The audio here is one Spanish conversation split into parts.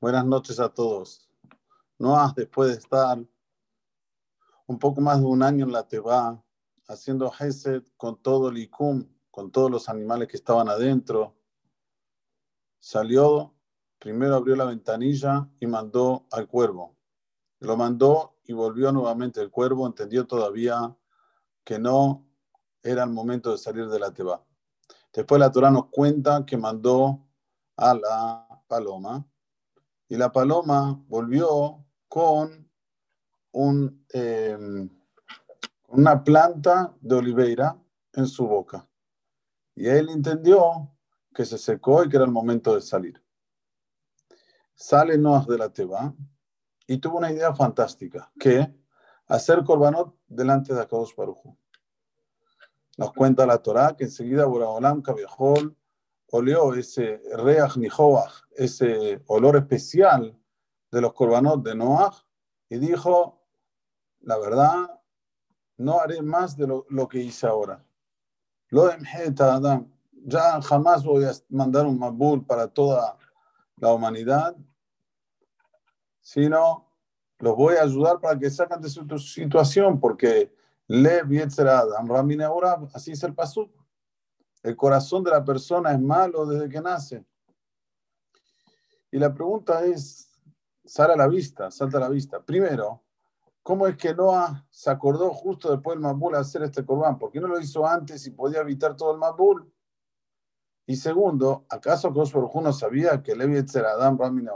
Buenas noches a todos. Noah, después de estar un poco más de un año en la Teba, haciendo Hesed con todo el Ikum, con todos los animales que estaban adentro, salió, primero abrió la ventanilla y mandó al cuervo. Lo mandó y volvió nuevamente el cuervo, entendió todavía que no era el momento de salir de la Teba. Después la Torah nos cuenta que mandó a la paloma y la paloma volvió con em, una planta de oliveira en su boca. Y él entendió que se secó y que era el momento de salir. Sale Noah de la Teba y tuvo una idea fantástica, que hacer corbanot delante de Akadosh Baruj Nos cuenta la Torah que enseguida Boraholam Kabehol olió ese reach nihoach, ese olor especial de los corbanot de Noah y dijo, la verdad, no haré más de lo, que hice ahora. Lo Adam, ya jamás voy a mandar un mabul para toda la humanidad, sino los voy a ayudar para que sacan de su situación, porque le Adam, Ramine así es el pasuk. El corazón de la persona es malo desde que nace. Y la pregunta es, sale a la vista, salta a la vista. Primero, ¿cómo es que Noah se acordó justo después del Mabul hacer este corbán? ¿Por qué no lo hizo antes y podía evitar todo el Mabul? Y segundo, ¿acaso Kosh no sabía que Levi Adam Ramin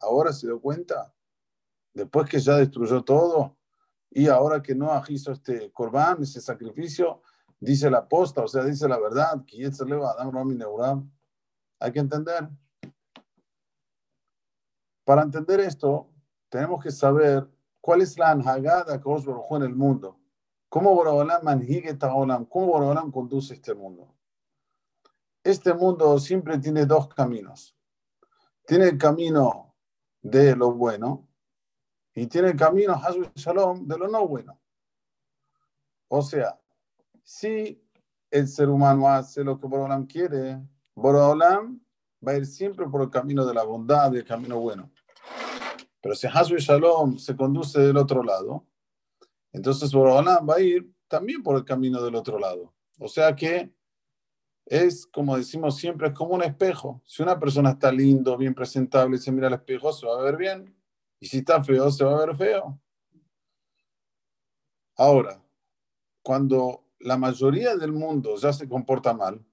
ahora se dio cuenta? Después que ya destruyó todo y ahora que Noah hizo este corbán, ese sacrificio, dice la posta, o sea, dice la verdad, que Adam Hay que entender. Para entender esto, tenemos que saber cuál es la anhagada que os en el mundo. ¿Cómo Borobalam manhigue Olam? ¿Cómo Borobalam conduce este mundo? Este mundo siempre tiene dos caminos. Tiene el camino de lo bueno y tiene el camino, Shalom, de lo no bueno. O sea, si el ser humano hace lo que Borolam quiere, Borolam va a ir siempre por el camino de la bondad, el camino bueno. Pero si Hazul Shalom se conduce del otro lado, entonces Borolam va a ir también por el camino del otro lado. O sea que es, como decimos siempre, es como un espejo. Si una persona está lindo, bien presentable, se mira al espejo, se va a ver bien. Y si está feo, se va a ver feo. Ahora, cuando la mayoría del mundo ya se comporta mal,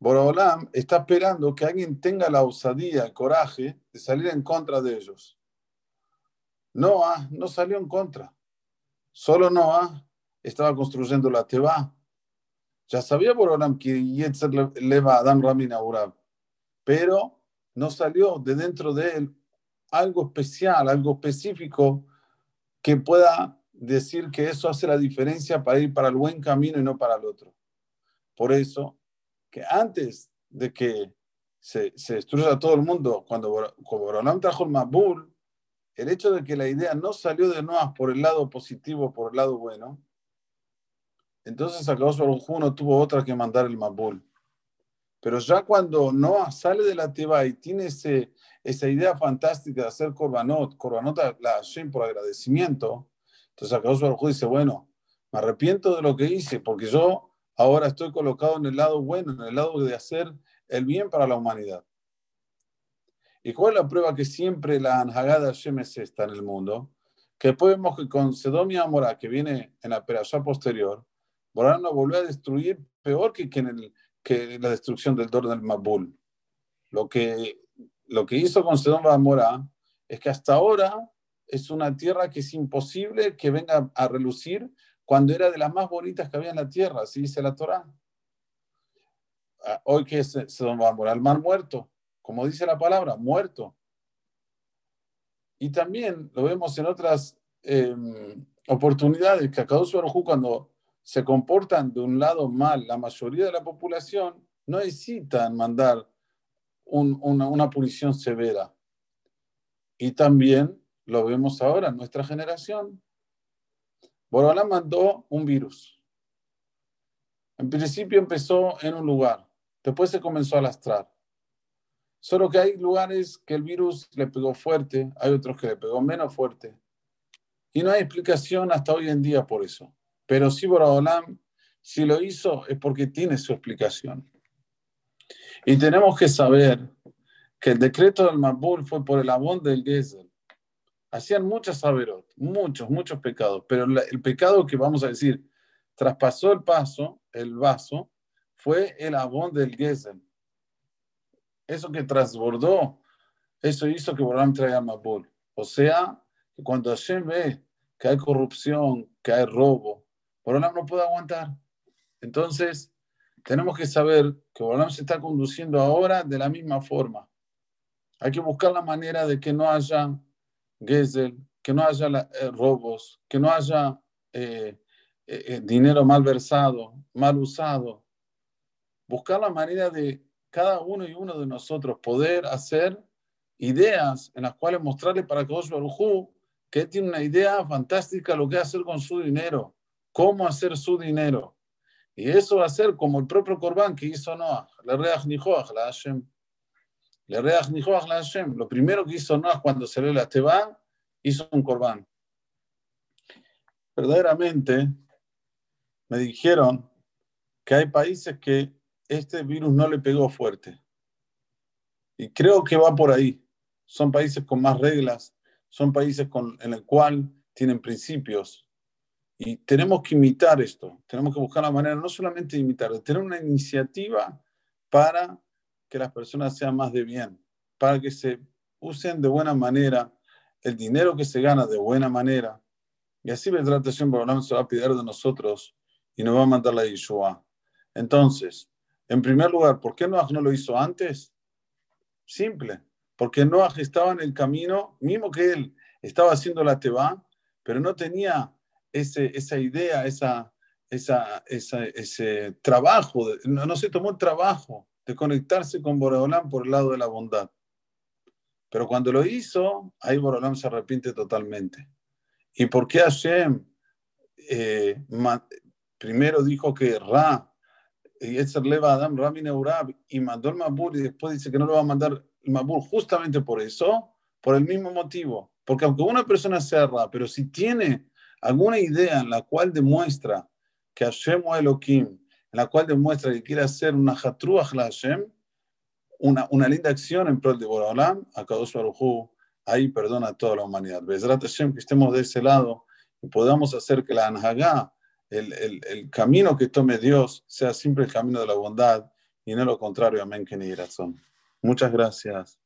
Borolam está esperando que alguien tenga la osadía, el coraje de salir en contra de ellos. Noah no salió en contra. Solo Noah estaba construyendo la Teba. Ya sabía Borolam que Yetzer leva Adam Ramin Urab, pero no salió de dentro de él algo especial, algo específico que pueda decir que eso hace la diferencia para ir para el buen camino y no para el otro. Por eso, que antes de que se, se destruya todo el mundo, cuando Borolam trajo el Mabul, el hecho de que la idea no salió de Noah por el lado positivo, por el lado bueno, entonces Akadosh Baruj tuvo otra que mandar el Mabul. Pero ya cuando Noah sale de la Teba y tiene ese, esa idea fantástica de hacer Korbanot, Korbanot la Hashem por agradecimiento, entonces Akadosh Baruj dice, bueno, me arrepiento de lo que hice porque yo ahora estoy colocado en el lado bueno, en el lado de hacer el bien para la humanidad. ¿Y cuál es la prueba que siempre la Anhagada Hashem es esta en el mundo? Que después vemos que con Sedom y Amorá, que viene en la perashá posterior, Borán no volvió a destruir peor que, que, en el, que la destrucción del Dor Mabul. Lo que, lo que hizo con Sedom Amorá es que hasta ahora es una tierra que es imposible que venga a relucir cuando era de las más bonitas que había en la tierra, así dice la Torá. Ah, hoy que se, va a morir al mar muerto, como dice la palabra, muerto. Y también lo vemos en otras em, oportunidades que a Baruj cuando se comportan de un lado mal, la mayoría de la población no necesitan mandar una, una punición severa. Y también lo vemos ahora en nuestra generación. Borobalá mandó un virus. En principio empezó en un lugar, después se comenzó a lastrar. Solo que hay lugares que el virus le pegó fuerte, hay otros que le pegó menos fuerte. Y no hay explicación hasta hoy en día por eso. Pero sí, Boraholam, si lo hizo es porque tiene su explicación. Y tenemos que saber que el decreto del Mabul fue por el abón del Gezel. Hacían muchas saberot, muchos, muchos pecados, pero el pecado que vamos a decir traspasó el paso, el vaso, fue el abón del Gezel. Eso que transbordó, eso hizo que Boram traiga Mabul. O sea, cuando Hashem ve que hay corrupción, que hay robo, Boram no puede aguantar. Entonces, tenemos que saber que Boram se está conduciendo ahora de la misma forma. Hay que buscar la manera de que no haya Que no haya eh, robos, que no haya eh, eh, dinero mal versado, mal usado. Buscar la manera de cada uno y uno de nosotros poder hacer ideas en las cuales mostrarle para Kosh Baruj que él tiene una idea fantástica lo que hacer con su dinero, cómo hacer su dinero. Y eso va a ser como el propio Corban que hizo Noah, le reach nijoach la Hashem. Le reach la Hashem. Lo primero que hizo Noah cuando se le la Teba, hizo un Corban. Verdaderamente, me dijeron que hay países que este virus no le pegó fuerte. Y creo que va por ahí. Son países con más reglas, son países con, en el cual tienen principios. Y tenemos que imitar esto, tenemos que buscar la manera no solamente de imitar, de tener una iniciativa para que las personas sean más de bien, para que se usen de buena manera el dinero que se gana de buena manera. Y así la tratación por se va a pedir de nosotros y nos va a mandar la Yeshua. Entonces, en primer lugar, ¿por qué Noah no lo hizo antes? Simple, porque Noah estaba en el camino, mismo que él estaba haciendo la Teba, pero no tenía esa idea, esa, esa, ese trabajo, no, se tomó el trabajo de conectarse con Boreolam por el lado de la bondad. Pero cuando lo hizo, ahí Boreolam se arrepiente totalmente. ¿Y por qué Hashem eh, primero dijo que Ra y Etzer Leva Adam Rami Neurab y mandó el Mabur y después dice que no lo va a mandar el Mabur justamente por eso, por el mismo motivo. Porque aunque una persona sea Ra, pero si tiene alguna idea en la cual demuestra que Hashem o Elohim, en la cual demuestra que quiere hacer una Hatruach la Hashem, una, una linda acción en pro de Boraholam, a Kadosh Baruj ahí perdona a toda la humanidad. Bezrat Hashem, que estemos de ese lado y podamos hacer que la Anhagá el, camino que tome Dios sea siempre el camino de la bondad y no lo contrario. Amén, que. Muchas gracias.